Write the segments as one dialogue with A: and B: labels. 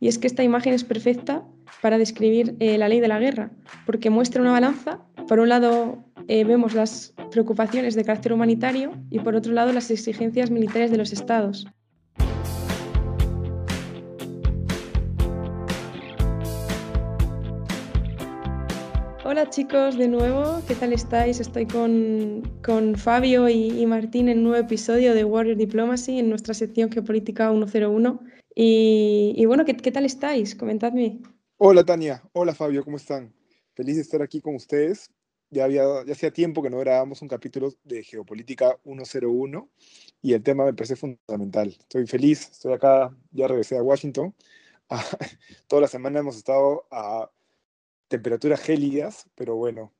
A: Y es que esta imagen es perfecta para describir eh, la ley de la guerra, porque muestra una balanza. Por un lado eh, vemos las preocupaciones de carácter humanitario y por otro lado las exigencias militares de los estados. Hola chicos, de nuevo, ¿qué tal estáis? Estoy con, con Fabio y, Martín en un nuevo episodio de Warrior Diplomacy en nuestra sección Geopolítica 101. Y, y bueno, ¿qué, ¿qué, tal estáis? Comentadme.
B: Hola Tania, hola Fabio, ¿cómo están? Feliz de estar aquí con ustedes. Ya, había, ya hacía tiempo que no grabábamos un capítulo de Geopolítica 101 y el tema me parece fundamental. Estoy feliz, estoy acá, ya regresé a Washington. toda la semana hemos estado a temperaturas gélidas, pero bueno,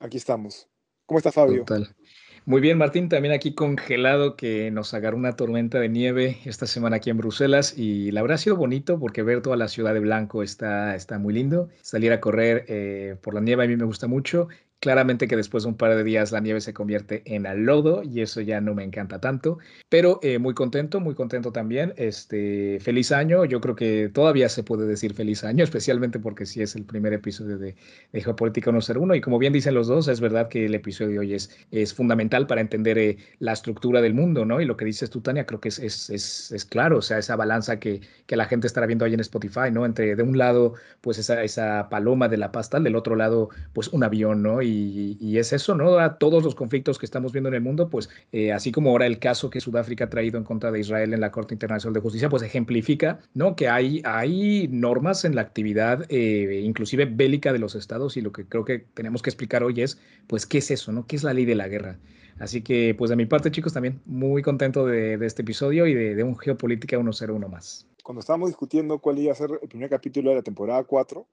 B: aquí estamos. ¿Cómo está Fabio?
C: Total. Muy bien, Martín, también aquí congelado que nos agarró una tormenta de nieve esta semana aquí en Bruselas y la verdad ha sido bonito porque ver toda la ciudad de blanco está, está muy lindo. Salir a correr eh, por la nieve a mí me gusta mucho Claramente que después de un par de días la nieve se convierte en al lodo y eso ya no me encanta tanto, pero eh, muy contento, muy contento también. Este, feliz año, yo creo que todavía se puede decir feliz año, especialmente porque sí es el primer episodio de, de Geopolítica 101 y como bien dicen los dos, es verdad que el episodio de hoy es, es fundamental para entender eh, la estructura del mundo, ¿no? Y lo que dices tú, Tania, creo que es, es, es, es, claro, o sea, esa balanza que, que la gente estará viendo ahí en Spotify, ¿no? Entre de un lado, pues esa, esa paloma de la pasta, del otro lado, pues un avión, ¿no? Y y, es eso, ¿no? A todos los conflictos que estamos viendo en el mundo, pues eh, así como ahora el caso que Sudáfrica ha traído en contra de Israel en la Corte Internacional de Justicia, pues ejemplifica, ¿no? Que hay, hay normas en la actividad, eh, inclusive bélica de los estados y lo que creo que tenemos que explicar hoy es, pues, ¿qué es eso, ¿no? ¿Qué es la ley de la guerra? Así que, pues de mi parte, chicos, también muy contento de, este episodio y de, de un Geopolítica 101 más.
B: Cuando estábamos discutiendo cuál iba a ser el primer capítulo de la temporada 4,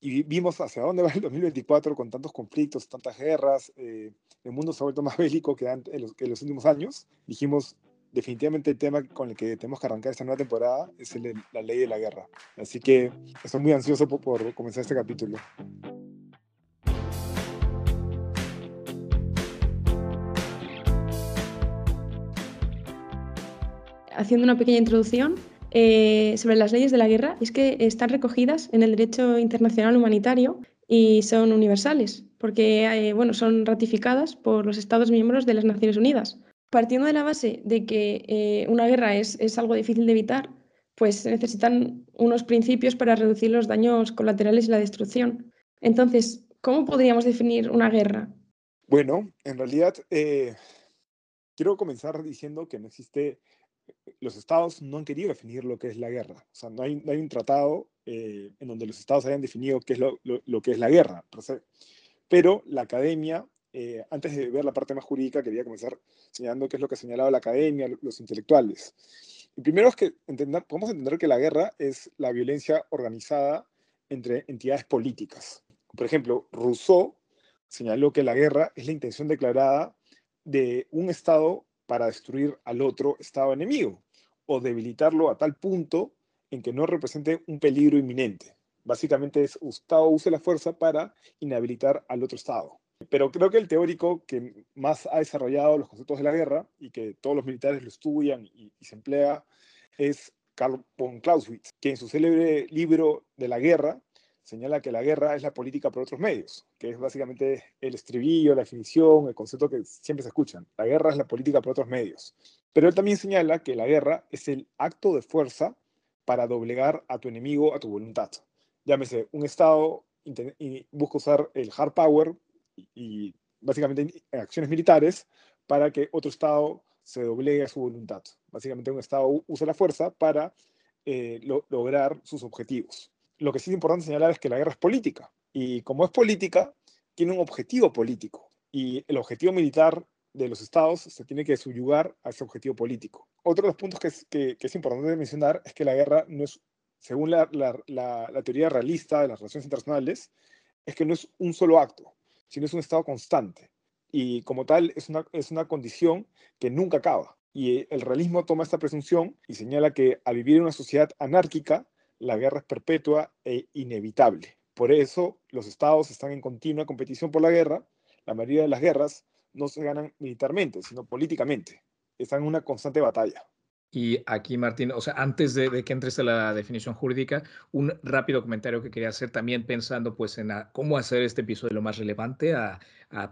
B: y vimos hacia dónde va el 2024 con tantos conflictos, tantas guerras, eh, el mundo se ha vuelto más bélico que, en los, que los últimos años. Dijimos, definitivamente el tema con el que tenemos que arrancar esta nueva temporada es la ley de la guerra. Así que estoy muy ansioso por, por comenzar este capítulo.
A: Haciendo una pequeña introducción, eh, sobre las leyes de la guerra es que están recogidas en el derecho internacional humanitario y son universales, porque eh, bueno, son ratificadas por los Estados miembros de las Naciones Unidas. Partiendo de la base de que eh, una guerra es, es algo difícil de evitar, pues se necesitan unos principios para reducir los daños colaterales y la destrucción. Entonces, ¿cómo podríamos definir una guerra?
B: Bueno, en realidad quiero comenzar diciendo que no existe los estados no han querido definir lo que es la guerra. O sea, no hay, un tratado eh, en donde los estados hayan definido qué es lo, lo, que es la guerra. Pero la academia, eh, antes de ver la parte más jurídica, quería comenzar señalando qué es lo que ha señalado la academia, los intelectuales. Y primero es que entender, podemos entender que la guerra es la violencia organizada entre entidades políticas. Por ejemplo, Rousseau señaló que la guerra es la intención declarada de un Estado para destruir al otro Estado enemigo o debilitarlo a tal punto en que no represente un peligro inminente. Básicamente es Estado use la fuerza para inhabilitar al otro Estado. Pero creo que el teórico que más ha desarrollado los conceptos de la guerra y que todos los militares lo estudian y, y se emplea es Karl von Clausewitz, que en su célebre libro de la guerra señala que la guerra es la política por otros medios, que es básicamente el estribillo, la definición, el concepto que siempre se escuchan. La guerra es la política por otros medios. Pero él también señala que la guerra es el acto de fuerza para doblegar a tu enemigo a tu voluntad. Llámese, un Estado busca usar el hard power y, básicamente acciones militares para que otro Estado se doblegue a su voluntad. Básicamente un Estado usa la fuerza para eh, lograr sus objetivos lo que sí es importante señalar es que la guerra es política. Y como es política, tiene un objetivo político. Y el objetivo militar de los estados se tiene que subyugar a ese objetivo político. Otro de los puntos que es, que, es importante mencionar es que la guerra no es, según la, teoría realista de las relaciones internacionales, es que no es un solo acto, sino es un estado constante. Y como tal, es una, es una condición que nunca acaba. Y el realismo toma esta presunción y señala que al vivir en una sociedad anárquica, la guerra es perpetua e inevitable. Por eso los estados están en continua competición por la guerra. La mayoría de las guerras no se ganan militarmente, sino políticamente. Están en una constante batalla.
C: Y aquí, Martín, o sea, antes de, que entres a la definición jurídica, un rápido comentario que quería hacer también pensando pues en cómo hacer este episodio lo más relevante a,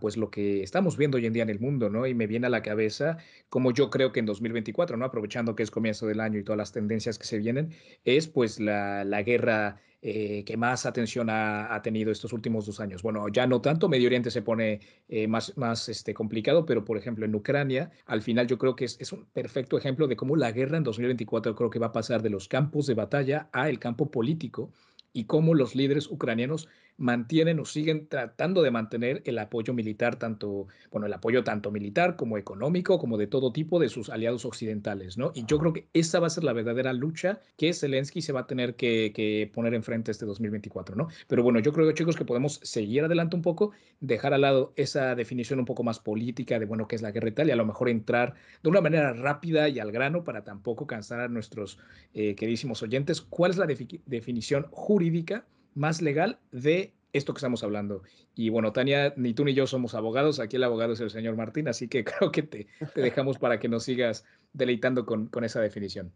C: pues lo que estamos viendo hoy en día en el mundo, ¿no? Y me viene a la cabeza como yo creo que en 2024, ¿no? Aprovechando que es comienzo del año y todas las tendencias que se vienen, es pues la, la guerra eh, que más atención ha, tenido estos últimos dos años. Bueno, ya no tanto, Medio Oriente se pone eh, más, este, complicado, pero por ejemplo en Ucrania, al final yo creo que es, es, un perfecto ejemplo de cómo la guerra en 2024 creo que va a pasar de los campos de batalla a el campo político y cómo los líderes ucranianos mantienen o siguen tratando de mantener el apoyo militar, tanto, bueno, el apoyo tanto militar como económico, como de todo tipo de sus aliados occidentales, ¿no? Y yo creo que esa va a ser la verdadera lucha que Zelensky se va a tener que, que poner enfrente este 2024, ¿no? Pero bueno, yo creo, chicos, que podemos seguir adelante un poco, dejar al lado esa definición un poco más política de, bueno, qué es la guerra y tal, y a lo mejor entrar de una manera rápida y al grano para tampoco cansar a nuestros eh, queridísimos oyentes. ¿Cuál es la definición jurídica? Más legal de esto que estamos hablando. Y bueno, Tania, ni tú ni yo somos abogados, aquí el abogado es el señor Martín, así que creo que te, dejamos para que nos sigas deleitando con, esa definición.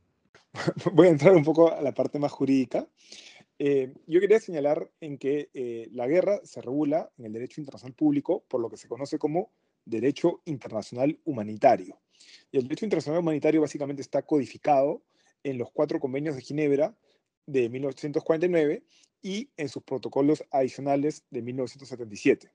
B: Voy a entrar un poco a la parte más jurídica. Eh, yo quería señalar en que eh, la guerra se regula en el derecho internacional público por lo que se conoce como derecho internacional humanitario. Y el derecho internacional humanitario básicamente está codificado en los cuatro convenios de Ginebra de 1949 y en sus protocolos adicionales de 1977.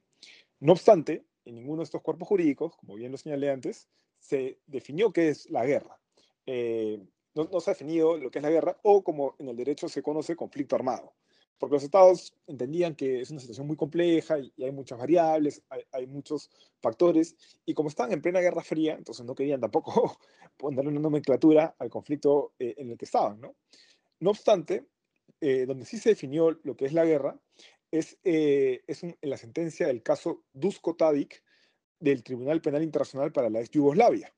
B: No obstante, en ninguno de estos cuerpos jurídicos, como bien lo señalé antes, se definió qué es la guerra. Eh, no, se ha definido lo que es la guerra o como en el derecho se conoce conflicto armado. Porque los estados entendían que es una situación muy compleja y, hay muchas variables, hay, muchos factores, y como estaban en plena Guerra Fría, entonces no querían tampoco ponerle una nomenclatura al conflicto eh, en el que estaban. ¿no? No obstante, eh, donde sí se definió lo que es la guerra es, eh, en la sentencia del caso Dusko Tadic del Tribunal Penal Internacional para la ex Yugoslavia,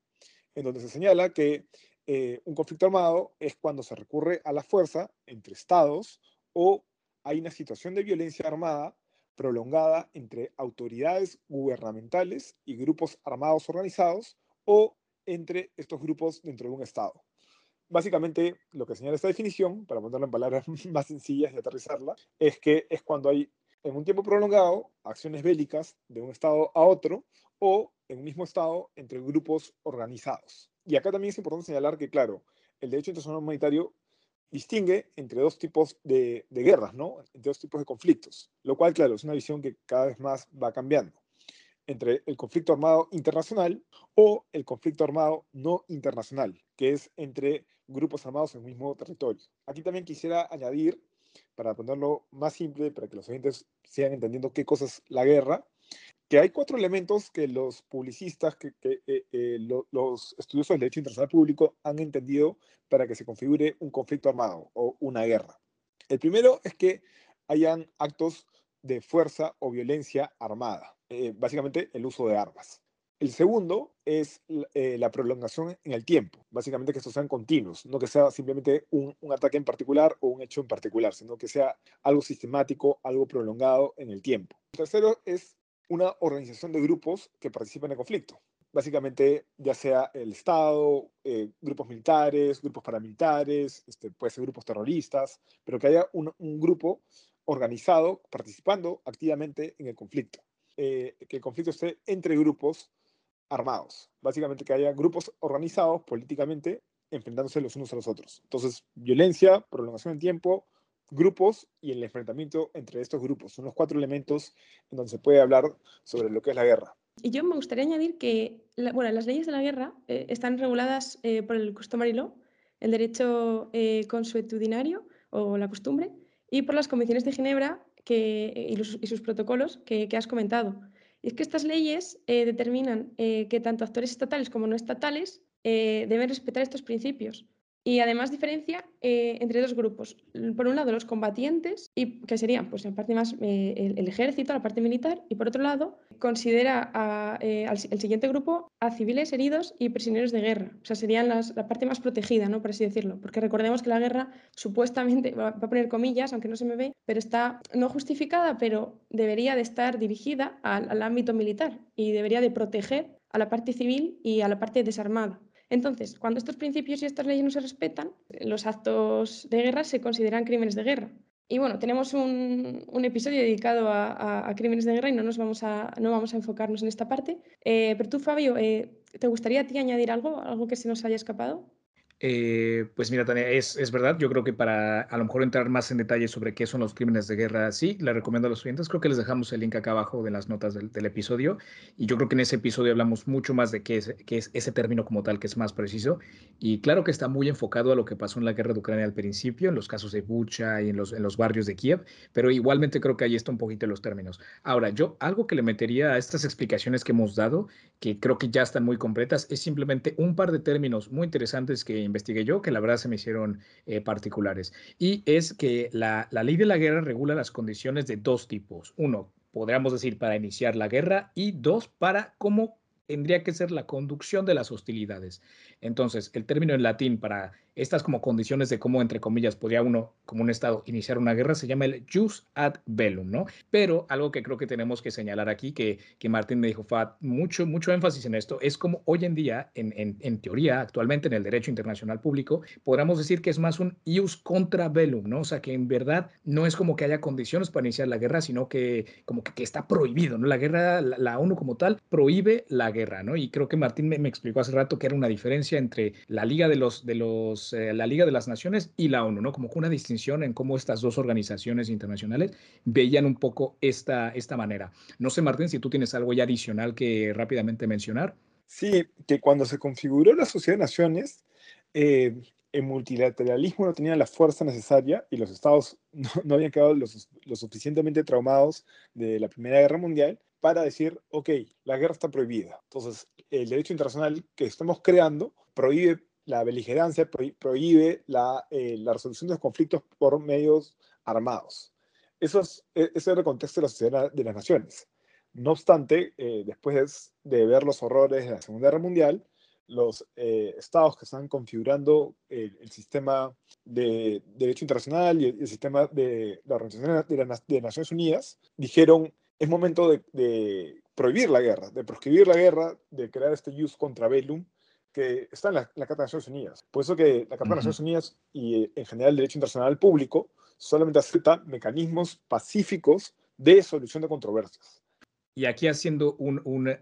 B: en donde se señala que eh, un conflicto armado es cuando se recurre a la fuerza entre estados o hay una situación de violencia armada prolongada entre autoridades gubernamentales y grupos armados organizados o entre estos grupos dentro de un estado. Básicamente, lo que señala esta definición, para ponerla en palabras más sencillas y aterrizarla, es que es cuando hay en un tiempo prolongado acciones bélicas de un estado a otro o en un mismo estado entre grupos organizados. Y acá también es importante señalar que, claro, el derecho internacional humanitario distingue entre dos tipos de, de, guerras, ¿no? Entre dos tipos de conflictos, lo cual, claro, es una visión que cada vez más va cambiando entre el conflicto armado internacional o el conflicto armado no internacional, que es entre grupos armados en el mismo territorio. Aquí también quisiera añadir, para ponerlo más simple, para que los oyentes sigan entendiendo qué cosa es la guerra, que hay cuatro elementos que los publicistas, que, eh, eh, los estudiosos del derecho internacional público han entendido para que se configure un conflicto armado o una guerra. El primero es que hayan actos de fuerza o violencia armada, eh, básicamente el uso de armas. El segundo es eh, la prolongación en el tiempo, básicamente que estos sean continuos, no que sea simplemente un, ataque en particular o un hecho en particular, sino que sea algo sistemático, algo prolongado en el tiempo. El tercero es una organización de grupos que participan en el conflicto, básicamente ya sea el Estado, eh, grupos militares, grupos paramilitares, este, puede ser grupos terroristas, pero que haya un, un grupo organizado, participando activamente en el conflicto. Eh, que el conflicto esté entre grupos armados. Básicamente que haya grupos organizados políticamente enfrentándose los unos a los otros. Entonces, violencia, prolongación en tiempo, grupos y el enfrentamiento entre estos grupos. Son los cuatro elementos en donde se puede hablar sobre lo que es la guerra.
A: Y yo me gustaría añadir que bueno, las leyes de la guerra eh, están reguladas eh, por el customary law, el derecho consuetudinario o la costumbre, y por las convenciones de Ginebra que, y, sus protocolos que, has comentado. Y es que estas leyes eh, determinan eh, que tanto actores estatales como no estatales eh, deben respetar estos principios. Y además diferencia eh, entre dos grupos. Por un lado, los combatientes, y, que serían pues, en parte más eh, el, ejército, la parte militar, y por otro lado, considera eh, al, siguiente grupo a civiles heridos y prisioneros de guerra. O sea, serían las, la parte más protegida, ¿no? por así decirlo. Porque recordemos que la guerra supuestamente, va a poner comillas, aunque no se me ve, pero está no justificada, pero debería de estar dirigida al, al ámbito militar y debería de proteger a la parte civil y a la parte desarmada. Entonces, cuando estos principios y estas leyes no se respetan, los actos de guerra se consideran crímenes de guerra. Y bueno, tenemos un, episodio dedicado a, crímenes de guerra y no nos vamos a, no vamos a enfocarnos en esta parte. Eh, pero tú, Fabio, eh, ¿te gustaría a ti añadir algo, algo que se nos haya escapado?
C: Eh, pues mira, Tania, es, es, verdad. Yo creo que para a lo mejor entrar más en detalle sobre qué son los crímenes de guerra, sí, le recomiendo a los oyentes. Creo que les dejamos el link acá abajo de las notas del, episodio. Y yo creo que en ese episodio hablamos mucho más de qué es, qué es ese término como tal, que es más preciso. Y claro que está muy enfocado a lo que pasó en la guerra de Ucrania al principio, en los casos de Bucha y en los, en los barrios de Kiev. Pero igualmente creo que ahí está un poquito los términos. Ahora, yo algo que le metería a estas explicaciones que hemos dado, que creo que ya están muy completas, es simplemente un par de términos muy interesantes que investigué yo, que la verdad se me hicieron eh, particulares. Y es que la, la ley de la guerra regula las condiciones de dos tipos. Uno, podríamos decir, para iniciar la guerra y dos, para cómo tendría que ser la conducción de las hostilidades. Entonces, el término en latín para estas como condiciones de cómo, entre comillas, podría uno, como un Estado, iniciar una guerra, se llama el jus ad bellum, ¿no? Pero algo que creo que tenemos que señalar aquí, que, que Martín me dijo, Fat, mucho, mucho énfasis en esto, es como hoy en día, en, en, en, teoría, actualmente en el derecho internacional público, podríamos decir que es más un ius contra bellum, ¿no? O sea, que en verdad no es como que haya condiciones para iniciar la guerra, sino que como que, que está prohibido, ¿no? La guerra, la, ONU como tal, prohíbe la guerra, ¿no? Y creo que Martín me, me explicó hace rato que era una diferencia entre la Liga de los, de los eh, la Liga de las Naciones y la ONU, ¿no? Como una distinción en cómo estas dos organizaciones internacionales veían un poco esta, esta manera. No sé, Martín, si tú tienes algo ya adicional que rápidamente mencionar.
B: Sí, que cuando se configuró la Sociedad de Naciones, eh, el multilateralismo no tenía la fuerza necesaria y los estados no, habían quedado lo, lo, suficientemente traumados de la Primera Guerra Mundial para decir, ok, la guerra está prohibida. Entonces, el derecho internacional que estamos creando prohíbe la beligerancia prohíbe la, eh, la, resolución de los conflictos por medios armados. Eso es, e, ese es el contexto de la sociedad de las naciones. No obstante, eh, después de ver los horrores de la Segunda Guerra Mundial, los eh, estados que están configurando el, sistema de, derecho internacional y el, sistema de la Organización de, de, Naciones Unidas dijeron, es momento de, de, prohibir la guerra, de proscribir la guerra, de crear este jus contra bellum, que está en la, Carta de Naciones Unidas. Por eso que la Carta de Naciones Unidas y eh, en general el derecho internacional público solamente acepta mecanismos pacíficos de solución de controversias.
C: Y aquí haciendo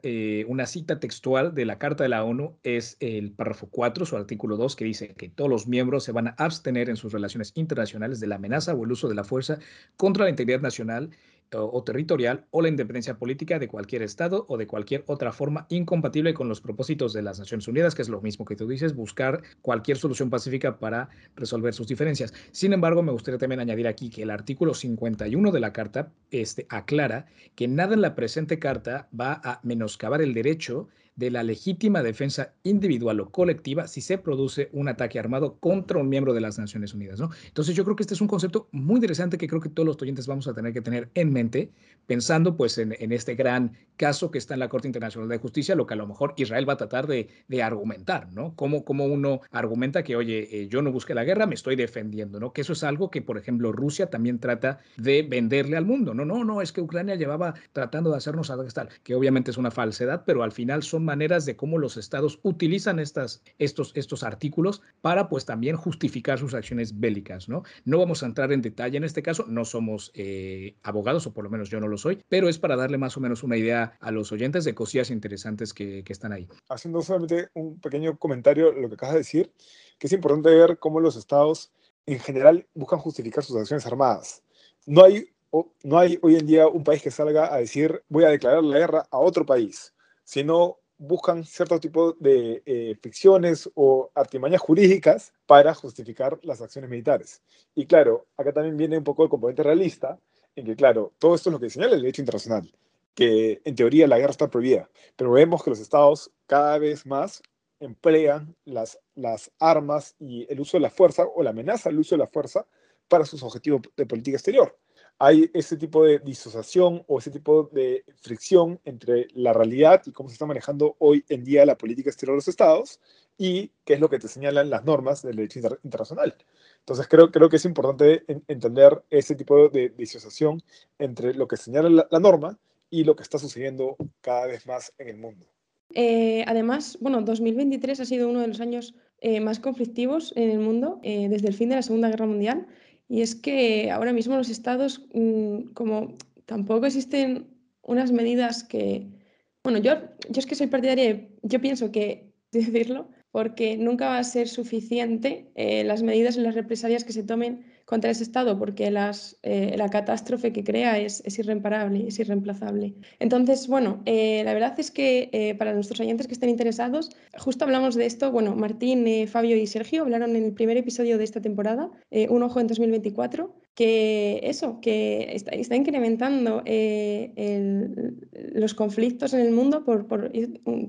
C: eh, una cita textual de la Carta de la ONU es el párrafo 4, su artículo 2, que dice que todos los miembros se van a abstener en sus relaciones internacionales de la amenaza o el uso de la fuerza contra la integridad nacional o, territorial o la independencia política de cualquier Estado o de cualquier otra forma incompatible con los propósitos de las Naciones Unidas, que es lo mismo que tú dices, buscar cualquier solución pacífica para resolver sus diferencias. Sin embargo, me gustaría también añadir aquí que el artículo 51 de la Carta este, aclara que nada en la presente Carta va a menoscabar el derecho de la legítima defensa individual o colectiva si se produce un ataque armado contra un miembro de las Naciones Unidas. ¿no? Entonces yo creo que este es un concepto muy interesante que creo que todos los oyentes vamos a tener que tener en mente, pensando pues en, este gran caso que está en la Corte Internacional de Justicia, lo que a lo mejor Israel va a tratar de, argumentar, ¿no? Cómo, cómo uno argumenta que, oye, eh, yo no busqué la guerra, me estoy defendiendo, ¿no? Que eso es algo que, por ejemplo, Rusia también trata de venderle al mundo, ¿no? No, no, es que Ucrania llevaba tratando de hacernos tal, que obviamente es una falsedad, pero al final son maneras de cómo los estados utilizan estas, estos, estos artículos para pues también justificar sus acciones bélicas, ¿no? No vamos a entrar en detalle en este caso, no somos eh, abogados, o por lo menos yo no lo soy, pero es para darle más o menos una idea a los oyentes de cosillas interesantes que, están ahí.
B: Haciendo solamente un pequeño comentario, lo que acabas de decir, que es importante ver cómo los estados en general buscan justificar sus acciones armadas. No hay no hay hoy en día un país que salga a decir voy a declarar la guerra a otro país, sino buscan cierto tipo de eh, ficciones o artimañas jurídicas para justificar las acciones militares. Y claro, acá también viene un poco el componente realista, en que claro, todo esto es lo que señala el derecho internacional, que en teoría la guerra está prohibida, pero vemos que los estados cada vez más emplean las, las armas y el uso de la fuerza o la amenaza al uso de la fuerza para sus objetivos de política exterior hay ese tipo de disociación o ese tipo de fricción entre la realidad y cómo se está manejando hoy en día la política exterior de los estados y qué es lo que te señalan las normas del derecho internacional. Entonces creo, creo que es importante entender ese tipo de disociación entre lo que señala la, norma y lo que está sucediendo cada vez más en el mundo.
A: Eh, además, bueno, 2023 ha sido uno de los años eh, más conflictivos en el mundo eh, desde el fin de la Segunda Guerra Mundial. Y es que ahora mismo los estados, mm, como tampoco existen unas medidas que, bueno, yo, yo es que soy partidaria, yo pienso que decirlo, porque nunca va a ser suficiente las medidas y las represalias que se tomen contra ese Estado, porque las, eh, la catástrofe que crea es, es, irreparable, es irreemplazable. Entonces, bueno, eh, la verdad es que eh, para nuestros oyentes que estén interesados, justo hablamos de esto, bueno, Martín, Fabio y Sergio hablaron en el primer episodio de esta temporada, Un ojo en 2024, que eso, que está, está incrementando el, los conflictos en el mundo por, por,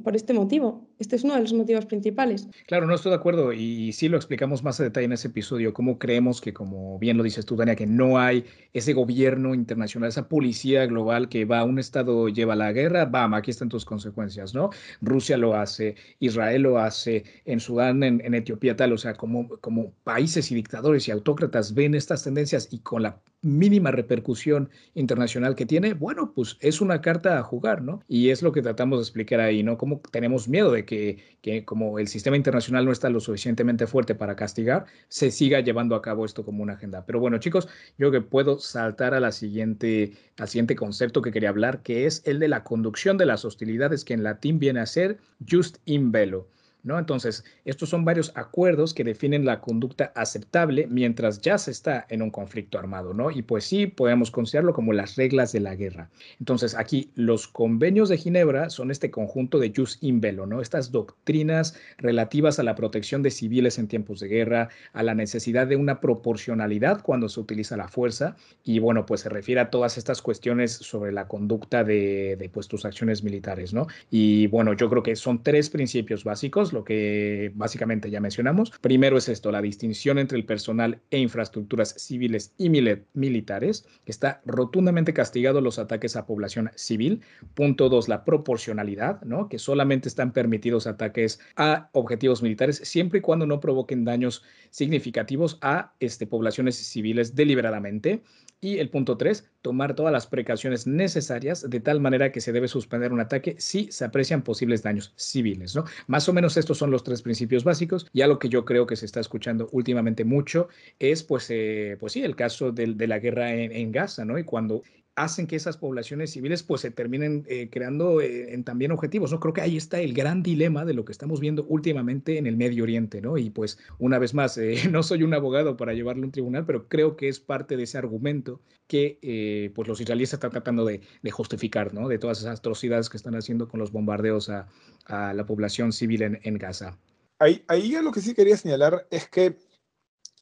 A: por, este motivo. Este es uno de los motivos principales.
C: Claro, no estoy de acuerdo y sí lo explicamos más a detalle en ese episodio, cómo creemos que como bien lo dices tú, Dania, que no hay ese gobierno internacional, esa policía global que va a un Estado, lleva la guerra, bam, aquí están tus consecuencias, ¿no? Rusia lo hace, Israel lo hace, en Sudán, en, Etiopía, tal, o sea, como, como países y dictadores y autócratas ven estas tendencias y con la mínima repercusión internacional que tiene, bueno, pues es una carta a jugar, ¿no? Y es lo que tratamos de explicar ahí, ¿no? Como tenemos miedo de que, que como el sistema internacional no está lo suficientemente fuerte para castigar, se siga llevando a cabo esto como una agenda. Pero bueno, chicos, yo que puedo saltar a la siguiente, al siguiente concepto que quería hablar, que es el de la conducción de las hostilidades, que en latín viene a ser just in velo. ¿No? Entonces, estos son varios acuerdos que definen la conducta aceptable mientras ya se está en un conflicto armado, ¿no? Y pues sí, podemos considerarlo como las reglas de la guerra. Entonces, aquí los convenios de Ginebra son este conjunto de jus in bello, ¿no? Estas doctrinas relativas a la protección de civiles en tiempos de guerra, a la necesidad de una proporcionalidad cuando se utiliza la fuerza y bueno, pues se refiere a todas estas cuestiones sobre la conducta de, de pues tus acciones militares, ¿no? Y bueno, yo creo que son tres principios básicos lo que básicamente ya mencionamos. Primero es esto, la distinción entre el personal e infraestructuras civiles y militares, está rotundamente castigado los ataques a población civil. Punto dos, la proporcionalidad, ¿no? que solamente están permitidos ataques a objetivos militares siempre y cuando no provoquen daños significativos a este, poblaciones civiles deliberadamente. Y el punto tres, tomar todas las precauciones necesarias de tal manera que se debe suspender un ataque si se aprecian posibles daños civiles, ¿no? Más o menos estos son los tres principios básicos. Ya lo que yo creo que se está escuchando últimamente mucho es, pues, eh, pues sí, el caso de, de la guerra en, en, Gaza, ¿no? Y cuando hacen que esas poblaciones civiles pues se terminen eh, creando eh, también objetivos, ¿no? Creo que ahí está el gran dilema de lo que estamos viendo últimamente en el Medio Oriente, ¿no? Y pues una vez más, eh, no soy un abogado para llevarlo a un tribunal, pero creo que es parte de ese argumento que pues los israelíes están tratando de, justificar, ¿no? De todas esas atrocidades que están haciendo con los bombardeos a, a la población civil en, en Gaza.
B: Ahí, ahí lo que sí quería señalar es que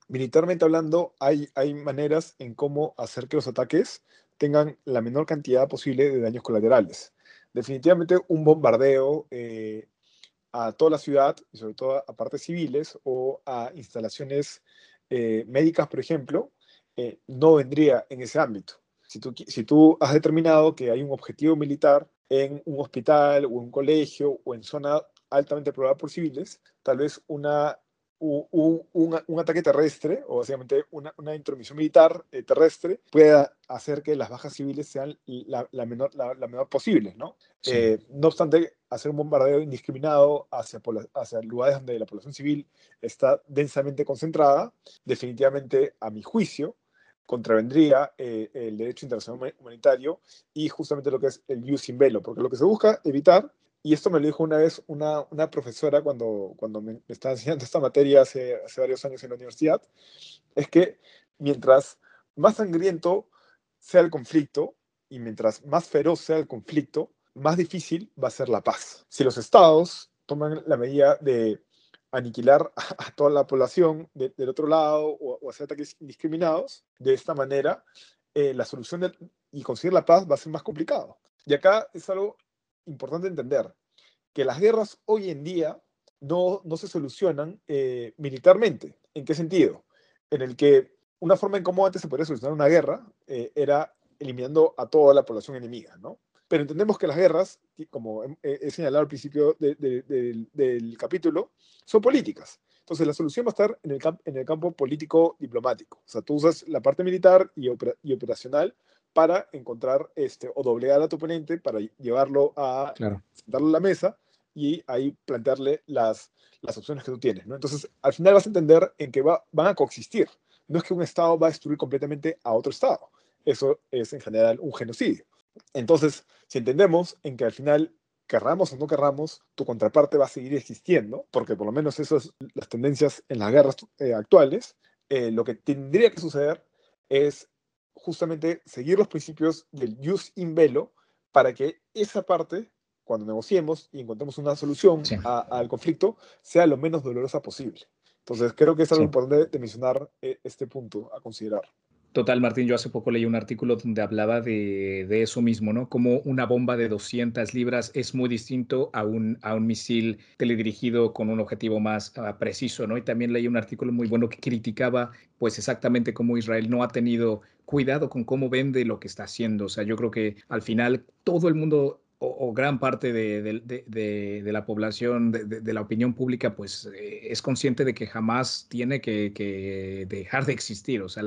B: militarmente hablando hay, hay maneras en cómo hacer que los ataques tengan la menor cantidad posible de daños colaterales. Definitivamente un bombardeo eh, a toda la ciudad, y sobre todo a partes civiles o a instalaciones eh, médicas, por ejemplo, eh, no vendría en ese ámbito. Si tú, si tú has determinado que hay un objetivo militar en un hospital o un colegio o en zona altamente poblada por civiles, tal vez una un, un, ataque terrestre, o básicamente una, una intromisión militar eh, terrestre, pueda hacer que las bajas civiles sean la, la menor, la, menor posible, ¿no? Eh, no obstante, hacer un bombardeo indiscriminado hacia, hacia lugares donde la población civil está densamente concentrada, definitivamente, a mi juicio, contravendría eh, el derecho internacional humanitario y justamente lo que es el jus in velo, porque lo que se busca evitar y esto me lo dijo una vez una, una profesora cuando, cuando me, estaba enseñando esta materia hace, hace varios años en la universidad, es que mientras más sangriento sea el conflicto y mientras más feroz sea el conflicto, más difícil va a ser la paz. Si los estados toman la medida de aniquilar a, toda la población del otro lado o, hacer ataques indiscriminados, de esta manera eh, la solución de, y conseguir la paz va a ser más complicado. Y acá es algo importante entender que las guerras hoy en día no, no se solucionan eh, militarmente. ¿En qué sentido? En el que una forma en cómo antes se podría solucionar una guerra eh, era eliminando a toda la población enemiga, ¿no? Pero entendemos que las guerras, como he, señalado al principio del capítulo, son políticas. Entonces la solución va a estar en el, en el campo político-diplomático. O sea, tú usas la parte militar y, y operacional para encontrar este, o doblegar a tu oponente para llevarlo a sentarlo a la mesa y ahí plantearle las, las opciones que tú tienes, ¿no? Entonces, al final vas a entender en que va, van a coexistir. No es que un Estado va a destruir completamente a otro Estado. Eso es en general un genocidio. Entonces, si entendemos en que al final querramos o no querramos, tu contraparte va a seguir existiendo, porque por lo menos esas son las tendencias en las guerras eh, actuales, eh, lo que tendría que suceder es justamente seguir los principios del jus in velo para que esa parte, cuando negociemos y encontremos una solución al conflicto, sea lo menos dolorosa posible. Entonces, creo que es algo importante de mencionar eh, este punto a considerar.
C: Total, Martín, yo hace poco leí un artículo donde hablaba de, eso mismo, ¿no? Como una bomba de 200 libras es muy distinto a un, a un misil teledirigido con un objetivo más ah, preciso, ¿no? Y también leí un artículo muy bueno que criticaba, pues, exactamente cómo Israel no ha tenido cuidado con cómo vende lo que está haciendo. O sea, yo creo que al final todo el mundo o, gran parte de, la población, de, la opinión pública, pues eh, es consciente de que jamás tiene que, dejar de existir. O sea,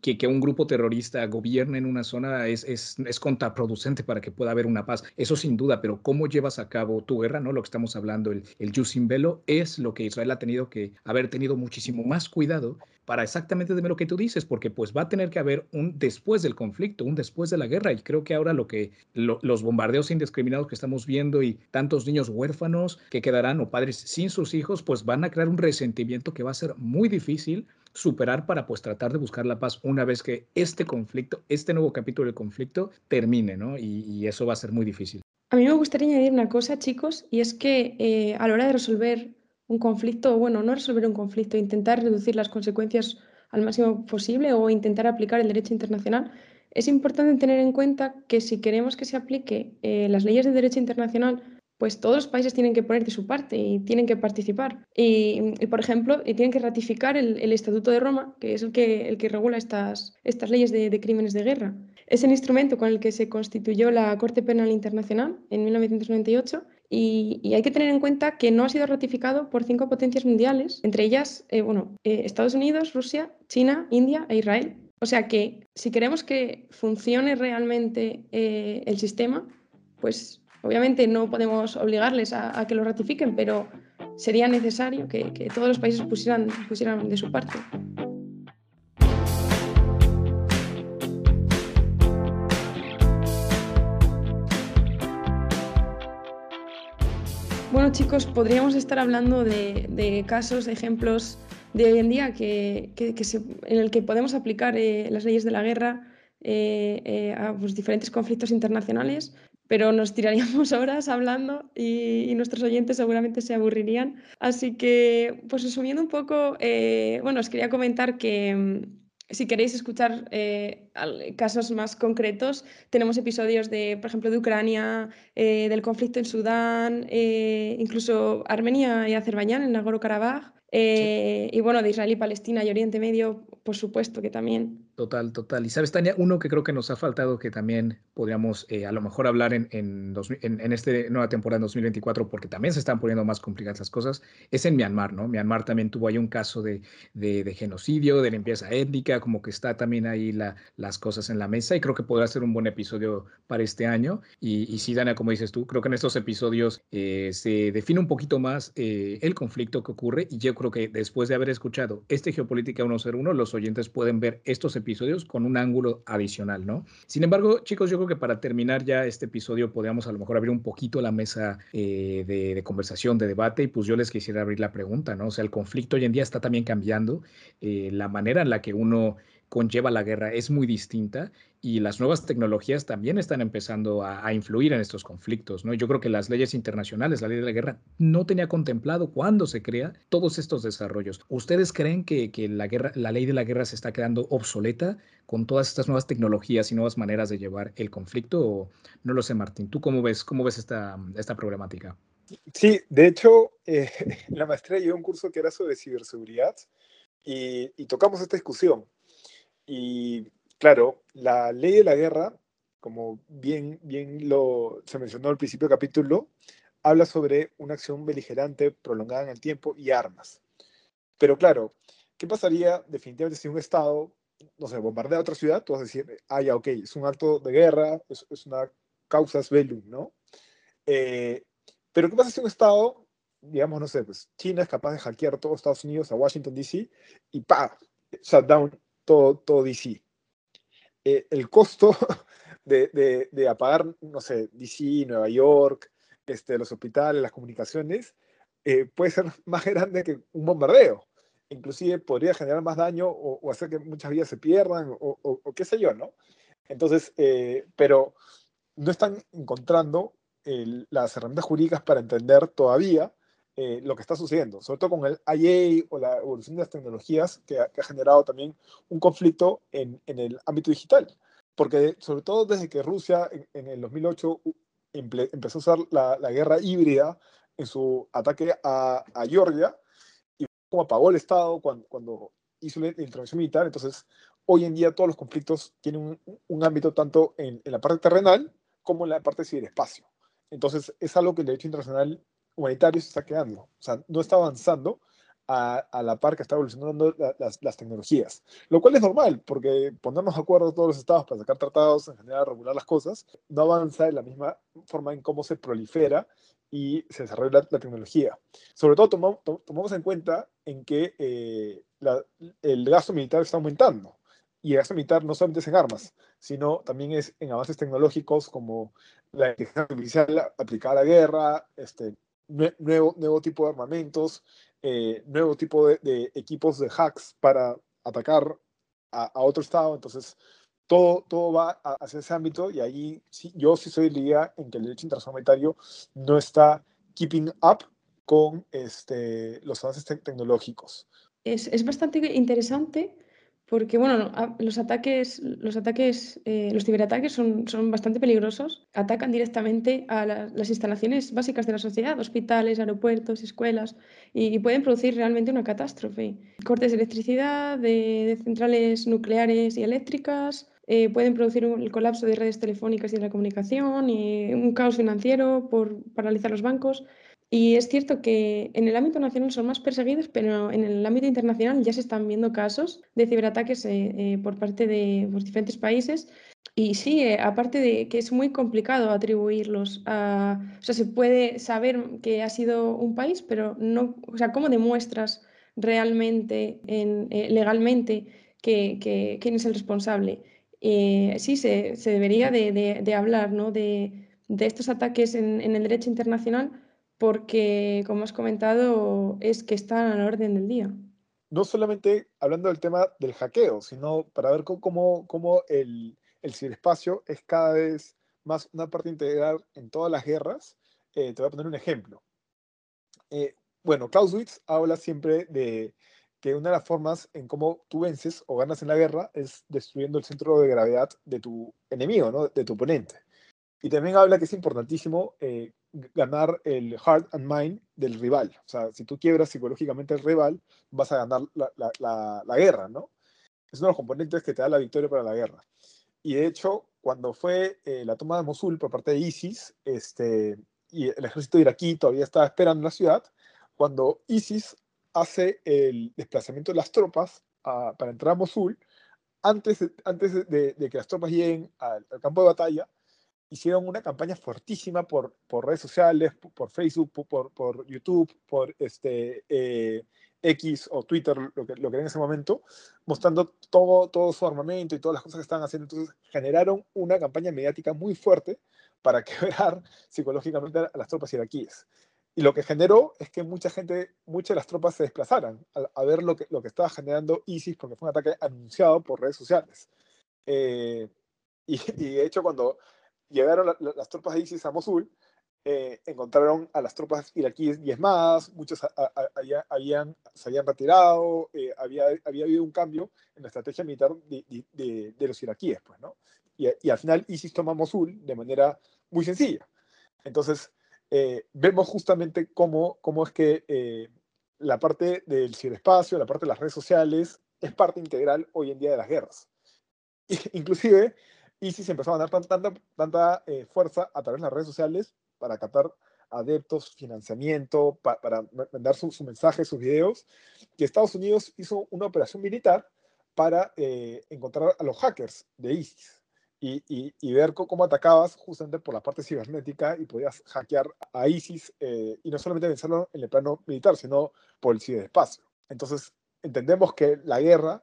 C: que, que, un grupo terrorista gobierne en una zona es, es, es, contraproducente para que pueda haber una paz. Eso sin duda, pero cómo llevas a cabo tu guerra, ¿no? Lo que estamos hablando, el, el Yusin Velo, es lo que Israel ha tenido que haber tenido muchísimo más cuidado para exactamente de lo que tú dices, porque pues va a tener que haber un después del conflicto, un después de la guerra, y creo que ahora lo que los bombardeos indiscriminados que estamos viendo y tantos niños huérfanos que quedarán o padres sin sus hijos, pues van a crear un resentimiento que va a ser muy difícil superar para pues tratar de buscar la paz una vez que este conflicto, este nuevo capítulo del conflicto termine, ¿no? Y, eso va a ser muy difícil.
A: A mí me gustaría añadir una cosa, chicos, y es que eh, a la hora de resolver un conflicto, bueno, no resolver un conflicto, intentar reducir las consecuencias al máximo posible o intentar aplicar el derecho internacional, es importante tener en cuenta que si queremos que se aplique eh, las leyes de derecho internacional, pues todos los países tienen que poner de su parte y tienen que participar. Y, por ejemplo, tienen que ratificar el, Estatuto de Roma, que es el que, el que regula estas, estas leyes de, de, crímenes de guerra. Es el instrumento con el que se constituyó la Corte Penal Internacional en 1998 y, hay que tener en cuenta que no ha sido ratificado por cinco potencias mundiales, entre ellas, eh, bueno, eh, Estados Unidos, Rusia, China, India e Israel. O sea que si queremos que funcione realmente eh, el sistema, pues obviamente no podemos obligarles a, que lo ratifiquen, pero sería necesario que, todos los países pusieran de su parte. Bueno, chicos, podríamos estar hablando de, casos, ejemplos de hoy en día en el que podemos aplicar eh, las leyes de la guerra eh, eh, a pues, diferentes conflictos internacionales, pero nos tiraríamos horas hablando y, y, nuestros oyentes seguramente se aburrirían. Así que, pues resumiendo un poco, bueno, os quería comentar que si queréis escuchar eh, casos más concretos, tenemos episodios de, por ejemplo, de Ucrania, eh, del conflicto en Sudán, eh, incluso Armenia y Azerbaiyán en Nagorno-Karabaj, y bueno, de Israel y Palestina y Oriente Medio, por supuesto que también.
C: Total, total. Y sabes, Tania, uno que creo que nos ha faltado que también podríamos eh, a lo mejor hablar en, en, en, esta nueva temporada en 2024, porque también se están poniendo más complicadas las cosas, es en Myanmar, ¿no? Myanmar también tuvo ahí un caso de, de, genocidio, de limpieza étnica, como que está también ahí la, las cosas en la mesa y creo que podrá ser un buen episodio para este año. Y, y sí, Tania, como dices tú, creo que en estos episodios eh, se define un poquito más eh, el conflicto que ocurre y yo creo que después de haber escuchado este Geopolítica 101, los oyentes pueden ver estos episodios episodios con un ángulo adicional, ¿no? Sin embargo, chicos, yo creo que para terminar ya este episodio podríamos a lo mejor abrir un poquito la mesa eh, de, conversación, de debate, y pues yo les quisiera abrir la pregunta, ¿no? O sea, el conflicto hoy en día está también cambiando, eh, la manera en la que uno conlleva la guerra es muy distinta y las nuevas tecnologías también están empezando a, influir en estos conflictos. ¿no? Yo creo que las leyes internacionales, la ley de la guerra, no tenía contemplado cuando se crea todos estos desarrollos. ¿Ustedes creen que, que la, guerra, la ley de la guerra se está quedando obsoleta con todas estas nuevas tecnologías y nuevas maneras de llevar el conflicto? O, no lo sé, Martín. ¿Tú cómo ves, cómo ves esta, esta problemática?
B: Sí, de hecho, eh, la maestría llevó un curso que era sobre ciberseguridad y, y tocamos esta discusión. Y claro, la ley de la guerra, como bien, bien lo, se mencionó al principio del capítulo, habla sobre una acción beligerante prolongada en el tiempo y armas. Pero claro, ¿qué pasaría definitivamente si un Estado, no sé, bombardea otra ciudad? Tú vas a decir, ah, ya, ok, es un acto de guerra, es, es una causa bellum, ¿no? Eh, Pero ¿qué pasa si un Estado, digamos, no sé, pues China es capaz de hackear todos Estados Unidos a Washington, D.C. y ¡pa! Shut down todo, todo D.C. Eh, el costo de, de, de, apagar, no sé, D.C., Nueva York, este, los hospitales, las comunicaciones, eh, puede ser más grande que un bombardeo. Inclusive podría generar más daño o, hacer que muchas vidas se pierdan o, qué sé yo, ¿no? Entonces, eh, pero no están encontrando las herramientas jurídicas para entender todavía eh, lo que está sucediendo, sobre todo con el IA o la evolución de las tecnologías que ha, que ha generado también un conflicto en, en, el ámbito digital. Porque sobre todo desde que Rusia en, en el 2008 empezó a usar la, la, guerra híbrida en su ataque a, a Georgia y como apagó el Estado cuando, cuando hizo la intervención militar, entonces hoy en día todos los conflictos tienen un, un ámbito tanto en, en, la parte terrenal como en la parte ciberespacio. Entonces es algo que el derecho internacional humanitario se está quedando, o sea, no está avanzando a, a la par que está evolucionando la, las, las, tecnologías, lo cual es normal, porque ponernos de acuerdo todos los estados para sacar tratados, en general regular las cosas, no avanza de la misma forma en cómo se prolifera y se desarrolla la, la tecnología. Sobre todo tomamos, tomamos en cuenta en que eh, la, el gasto militar está aumentando, y el gasto militar no solamente es en armas, sino también es en avances tecnológicos como la inteligencia artificial aplicada a la guerra, este, nuevo, nuevo tipo de armamentos, eh, nuevo tipo de, de, equipos de hacks para atacar a, a, otro estado. Entonces, todo, todo va hacia ese ámbito y ahí sí, yo sí soy idea en que el derecho internacional no está keeping up con este, los avances te tecnológicos.
A: Es, es bastante interesante porque bueno, los ataques, los, ataques, eh, los ciberataques son, son, bastante peligrosos. Atacan directamente a la, las instalaciones básicas de la sociedad, hospitales, aeropuertos, escuelas, y, pueden producir realmente una catástrofe. Cortes de electricidad, de, centrales nucleares y eléctricas, eh, pueden producir el colapso de redes telefónicas y de la comunicación, y un caos financiero por paralizar los bancos. Y es cierto que en el ámbito nacional son más perseguidos, pero en el ámbito internacional ya se están viendo casos de ciberataques eh, eh, por parte de pues, diferentes países. Y sí, eh, aparte de que es muy complicado atribuirlos a... O sea, se puede saber que ha sido un país, pero no... O sea, ¿cómo demuestras realmente, en, eh, legalmente, que, que, quién es el responsable? Eh, sí, se, se debería de, de, de hablar ¿no? de, de estos ataques en, en el derecho internacional porque, como has comentado, es que están a la orden del día.
B: No solamente hablando del tema del hackeo, sino para ver cómo, cómo el, el ciberespacio es cada vez más una parte integral en todas las guerras. Eh, te voy a poner un ejemplo. Eh, bueno, Clausewitz habla siempre de que una de las formas en cómo tú vences o ganas en la guerra es destruyendo el centro de gravedad de tu enemigo, ¿no? de tu oponente. Y también habla que es importantísimo eh, ganar el heart and mind del rival. O sea, si tú quiebras psicológicamente al rival, vas a ganar la, la, la, la, guerra, ¿no? Es uno de los componentes que te da la victoria para la guerra. Y de hecho, cuando fue eh, la toma de Mosul por parte de ISIS, este, y el ejército iraquí todavía estaba esperando la ciudad, cuando ISIS hace el desplazamiento de las tropas a, para entrar a Mosul, antes, antes de, de, que las tropas lleguen al, al campo de batalla, hicieron una campaña fuertísima por, por redes sociales, por Facebook, por, por YouTube, por este, eh, X o Twitter, lo que, lo que era en ese momento, mostrando todo, todo su armamento y todas las cosas que estaban haciendo. Entonces generaron una campaña mediática muy fuerte para quebrar psicológicamente a las tropas iraquíes. Y lo que generó es que mucha gente, muchas de las tropas se desplazaran a, a ver lo que, lo que estaba generando ISIS, porque fue un ataque anunciado por redes sociales. Eh, y, y de hecho, cuando llegaron la, la, las tropas de ISIS a Mosul, eh, encontraron a las tropas iraquíes diezmadas, muchos habían, se habían retirado, eh, había, había habido un cambio en la estrategia militar de, de, de, los iraquíes, pues, ¿no? Y, y, al final ISIS toma Mosul de manera muy sencilla. Entonces, eh, vemos justamente cómo, cómo es que eh, la parte del ciberespacio, la parte de las redes sociales, es parte integral hoy en día de las guerras. Y, inclusive, ISIS empezó a ganar tanta, tanta, eh, fuerza a través de las redes sociales para captar adeptos, financiamiento, pa, para mandar su, su, mensaje, sus videos, que Estados Unidos hizo una operación militar para eh, encontrar a los hackers de ISIS. y, ver cómo atacabas justamente por la parte cibernética y podías hackear a ISIS eh, y no solamente vencerlo en el plano militar, sino por el ciberespacio. Entonces, entendemos que la guerra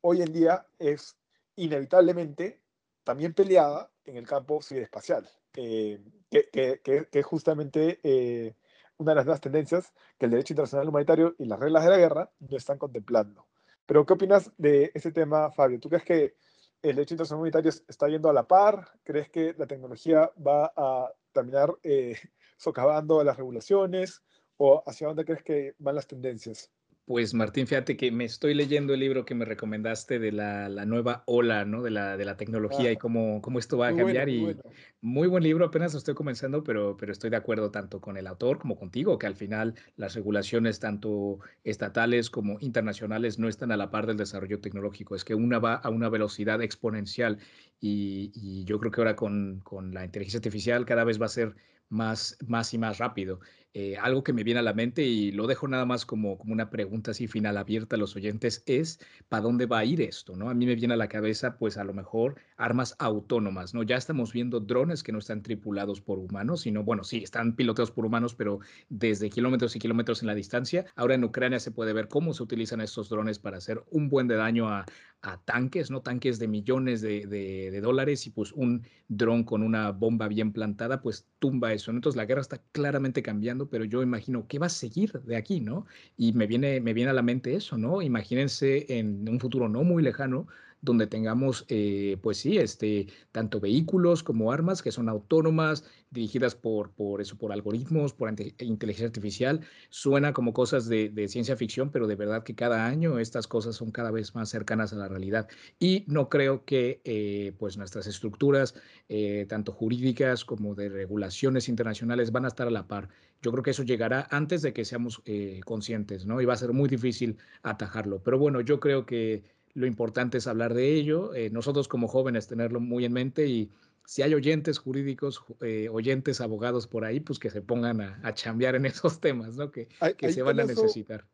B: hoy en día es inevitablemente también peleada en el campo ciberespacial, eh, que, que, es justamente eh, una de las nuevas tendencias que el derecho internacional humanitario y las reglas de la guerra no están contemplando. Pero, ¿qué opinas de ese tema, Fabio? ¿Tú crees que el derecho internacional humanitario está yendo a la par? ¿Crees que la tecnología va a terminar eh, socavando las regulaciones? ¿O hacia dónde crees que van las tendencias?
C: Pues Martín, fíjate que me estoy leyendo el libro que me recomendaste de la, nueva ola, ¿no? De la, de la tecnología y cómo, cómo esto va a cambiar. y muy buen libro, apenas estoy comenzando, pero, pero estoy de acuerdo tanto con el autor como contigo, que al final las regulaciones tanto estatales como internacionales no están a la par del desarrollo tecnológico. Es que una va a una velocidad exponencial y, y yo creo que ahora con, con la inteligencia artificial cada vez va a ser más, más y más rápido. Eh, algo que me viene a la mente y lo dejo nada más como, como una pregunta así final abierta a los oyentes es, ¿para dónde va a ir esto? ¿no? A mí me viene a la cabeza, pues a lo mejor armas autónomas, ¿no? Ya estamos viendo drones que no están tripulados por humanos, sino, bueno, sí, están piloteados por humanos, pero desde kilómetros y kilómetros en la distancia. Ahora en Ucrania se puede ver cómo se utilizan estos drones para hacer un buen de daño a, a tanques, ¿no? Tanques de millones de, de, dólares y pues un dron con una bomba bien plantada, pues tumba eso. Entonces la guerra está claramente cambiando pero yo imagino qué va a seguir de aquí, ¿no? Y me viene, me viene a la mente eso, ¿no? Imagínense en un futuro no muy lejano donde tengamos, eh, pues sí, este, tanto vehículos como armas que son autónomas, dirigidas por, por eso, por algoritmos, por inteligencia artificial. Suena como cosas de, ciencia ficción, pero de verdad que cada año estas cosas son cada vez más cercanas a la realidad. Y no creo que eh, pues nuestras estructuras, eh, tanto jurídicas como de regulaciones internacionales, van a estar a la par. Yo creo que eso llegará antes de que seamos conscientes, ¿no? Y va a ser muy difícil atajarlo. Pero bueno, yo creo que lo importante es hablar de ello, eh, nosotros como jóvenes tenerlo muy en mente y si hay oyentes jurídicos, eh, oyentes abogados por ahí, pues que se pongan a, a chambear en esos temas, ¿no? Que, que se van a necesitar.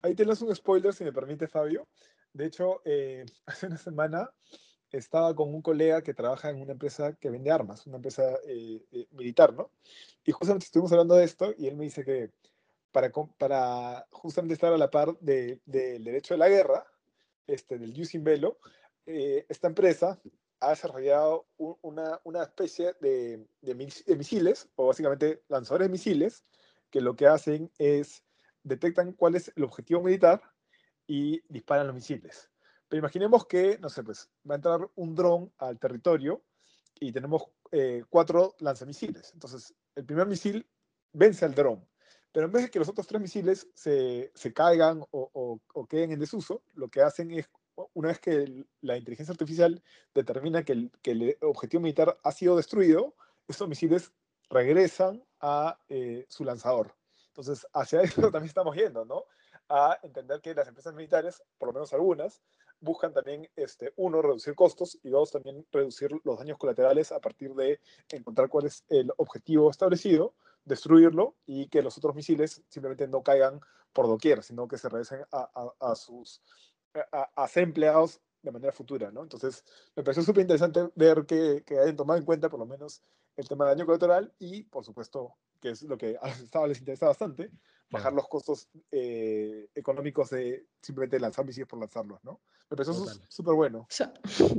B: ahí tienes un spoiler, si me permite, Fabio. De hecho, eh, hace una semana estaba con un colega que trabaja en una empresa que vende armas, una empresa militar, ¿no? Y justamente estuvimos hablando de esto y él me dice que para, para justamente estar a la par del derecho de la guerra, este, del Using Velo, eh, esta empresa ha desarrollado una, una, especie de, de, misiles, o básicamente lanzadores de misiles, que lo que hacen es detectan cuál es el objetivo militar y disparan los misiles. Pero imaginemos que, no sé, pues va a entrar un dron al territorio y tenemos eh, cuatro lanzamisiles. Entonces, el primer misil vence al dron. Pero en vez de que los otros tres misiles se, se caigan o, o, queden en desuso, lo que hacen es, una vez que la inteligencia artificial determina que el, que el objetivo militar ha sido destruido, estos misiles regresan a eh, su lanzador. Entonces, hacia eso también estamos yendo, ¿no? A entender que las empresas militares, por lo menos algunas, buscan también, este, uno, reducir costos y dos, también reducir los daños colaterales a partir de encontrar cuál es el objetivo establecido destruirlo y que los otros misiles simplemente no caigan por doquier, sino que se regresen a, a, sus a, ser empleados de manera futura, ¿no? Entonces, me pareció súper interesante ver que, que, hayan tomado en cuenta por lo menos el tema del daño colateral y, por supuesto, que es lo que a los estados les interesa bastante, bajar los costos eh, económicos de simplemente lanzar misiles por lanzarlos, ¿no? Me pareció súper bueno.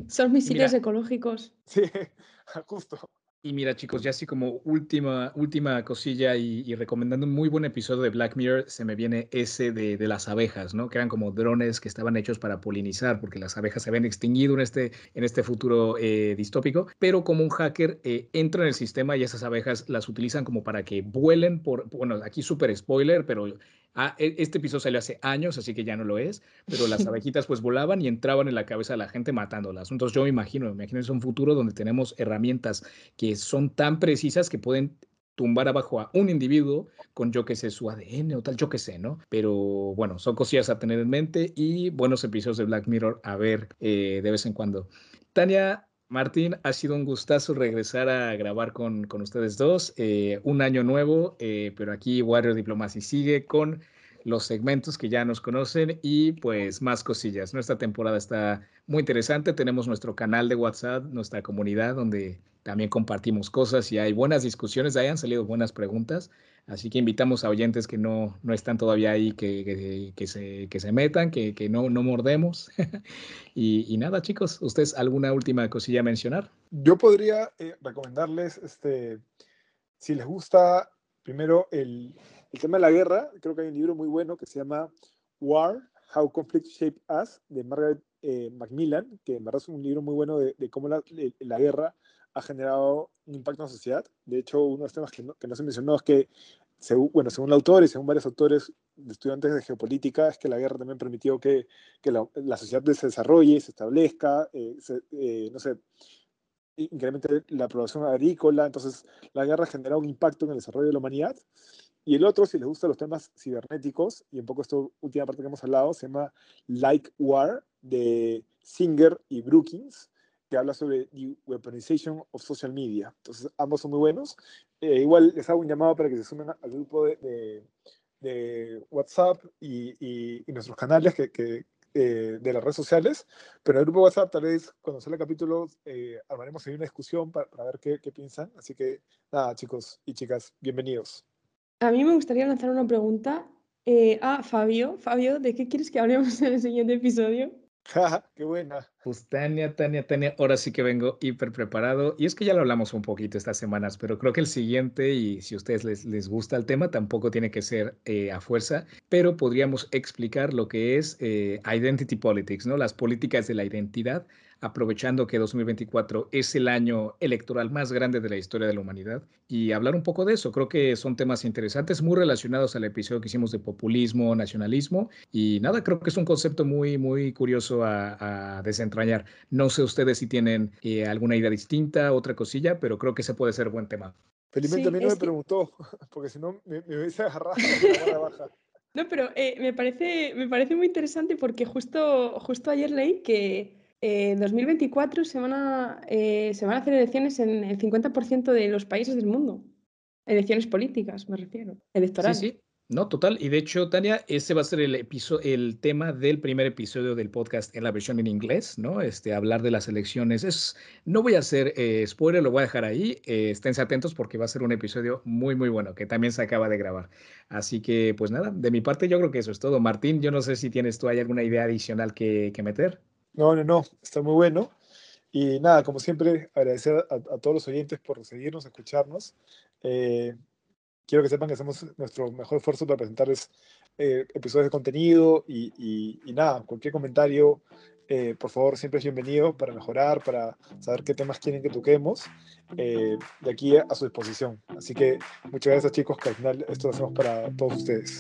A: Son, misiles ecológicos.
B: Sí, justo.
C: Y mira, chicos, ya así como última, última cosilla y, recomendando un muy buen episodio de Black Mirror, se me viene ese de, de, las abejas, ¿no? Que eran como drones que estaban hechos para polinizar, porque las abejas se habían extinguido en este, en este futuro eh, distópico, pero como un hacker eh, entra en el sistema y esas abejas las utilizan como para que vuelen por, bueno, aquí súper spoiler, pero Ah, e, este episodio salió hace años, así que ya no lo es, pero las abejitas pues volaban y entraban en la cabeza de la gente matándolas. Entonces yo me imagino, me imagino es un futuro donde tenemos herramientas que son tan precisas que pueden tumbar abajo a un individuo con yo que sé su ADN o tal, yo que sé, ¿no? Pero bueno, son cosillas a tener en mente y buenos episodios de Black Mirror a ver eh, de vez en cuando. Tania, Martín, ha sido un gustazo regresar a grabar con, con ustedes dos. Eh, un año nuevo, eh, pero aquí Warrior Diplomacy sigue con los segmentos que ya nos conocen y pues más cosillas. Nuestra temporada está muy interesante. Tenemos nuestro canal de WhatsApp, nuestra comunidad donde también compartimos cosas y hay buenas discusiones, ahí han salido buenas preguntas. Así que invitamos a oyentes que no, no están todavía ahí, que, que, se, que se, metan, que, no, no mordemos. y, y, nada, chicos, ¿ustedes alguna última cosilla a mencionar?
B: Yo podría eh, recomendarles, este, si les gusta primero el, el, tema de la guerra, creo que hay un libro muy bueno que se llama War, How Conflict Shaped Us, de Margaret eh, Macmillan, que en verdad es un libro muy bueno de, de cómo la, la guerra ha generado un impacto en la sociedad. De hecho, uno de los temas que no, se mencionó es que, según, bueno, según el autor y según varios autores de estudiantes de geopolítica, es que la guerra también permitió que, la, sociedad se desarrolle, se establezca, eh, se, eh, no sé, incremente la producción agrícola. Entonces, la guerra ha generado un impacto en el desarrollo de la humanidad. Y el otro, si les gustan los temas cibernéticos, y un poco esta última parte que hemos hablado, se llama Like War, de Singer y Brookings que habla sobre the weaponization of social media. Entonces, ambos son muy buenos. Eh, igual les hago un llamado para que se sumen al grupo de, de, de WhatsApp y, y, y, nuestros canales que, que eh, de las redes sociales, pero en el grupo de WhatsApp tal vez cuando sale el capítulo eh, armaremos ahí una discusión para, para ver qué, qué, piensan. Así que nada, chicos y chicas, bienvenidos.
A: A mí me gustaría lanzar una pregunta eh, a Fabio. Fabio, ¿de qué quieres que hablemos en el siguiente episodio?
B: ¡Qué buena!
C: Pues Tania, Tania, Tania, ahora sí que vengo hiper preparado. Y es que ya lo hablamos un poquito estas semanas, pero creo que el siguiente, y si a ustedes les, les gusta el tema, tampoco tiene que ser eh, a fuerza, pero podríamos explicar lo que es eh, identity politics, ¿no? Las políticas de la identidad aprovechando que 2024 es el año electoral más grande de la historia de la humanidad y hablar un poco de eso. Creo que son temas interesantes, muy relacionados al episodio que hicimos de populismo, nacionalismo y nada, creo que es un concepto muy, muy curioso a, a desentrañar. No sé ustedes si tienen eh, alguna idea distinta, otra cosilla, pero creo que ese puede ser buen tema.
B: Felizmente sí, a mí no me que... preguntó, porque si no me, me hubiese agarrado la baja.
A: No, pero eh, me, parece, me parece muy interesante porque justo, justo ayer leí que en 2024 se van, a, eh, se van a hacer elecciones en el 50% de los países del mundo. Elecciones políticas, me refiero, electorales.
C: Sí, sí. No, total. Y de hecho, Tania, ese va a ser el, episodio, el tema del primer episodio del podcast en la versión en inglés, ¿no? Este, hablar de las elecciones. Es, no voy a hacer eh, spoiler, lo voy a dejar ahí. Eh, esténse atentos porque va a ser un episodio muy, muy bueno que también se acaba de grabar. Así que, pues nada, de mi parte yo creo que eso es todo. Martín, yo no sé si tienes tú hay alguna idea adicional que, que meter.
B: No, no, no, está muy bueno. Y nada, como siempre, agradecer a, a todos los oyentes por seguirnos, escucharnos. Eh, quiero que sepan que hacemos nuestro mejor esfuerzo para presentarles eh, episodios de contenido y, y, y, nada, cualquier comentario, eh, por favor, siempre es bienvenido para mejorar, para saber qué temas quieren que toquemos. Eh, de aquí a su disposición. Así que muchas gracias chicos, que al final esto lo hacemos para todos ustedes.